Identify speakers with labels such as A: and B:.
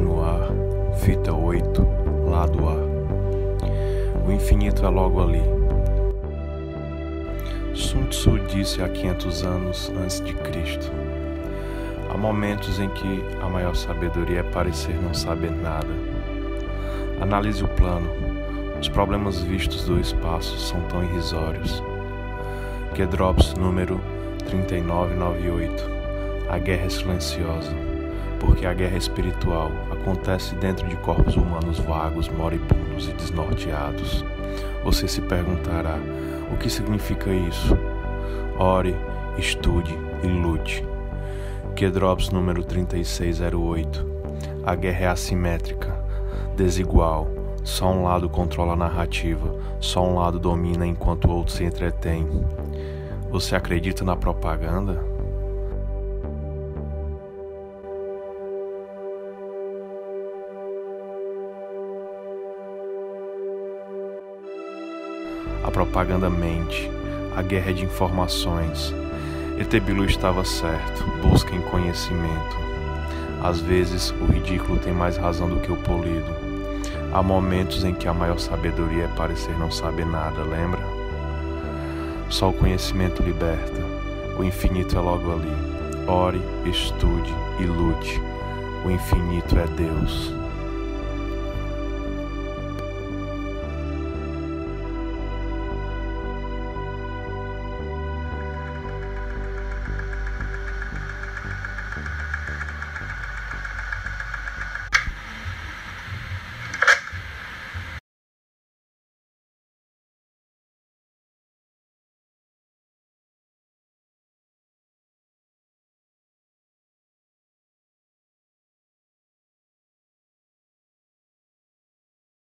A: no ar, fita 8, lado A. O infinito é logo ali. Sun Tzu disse há 500 anos antes de Cristo. Há momentos em que a maior sabedoria é parecer não saber nada. Analise o plano. Os problemas vistos do espaço são tão irrisórios. Que drops número 3998. A guerra é silenciosa porque a guerra espiritual acontece dentro de corpos humanos vagos, moribundos e desnorteados. Você se perguntará: o que significa isso? Ore, estude e lute. Kedrops número 3608. A guerra é assimétrica, desigual. Só um lado controla a narrativa, só um lado domina enquanto o outro se entretém. Você acredita na propaganda? A propaganda mente, a guerra é de informações. Etebilu estava certo, busquem conhecimento. Às vezes, o ridículo tem mais razão do que o polido. Há momentos em que a maior sabedoria é parecer não saber nada, lembra? Só o conhecimento liberta. O infinito é logo ali. Ore, estude e lute. O infinito é Deus.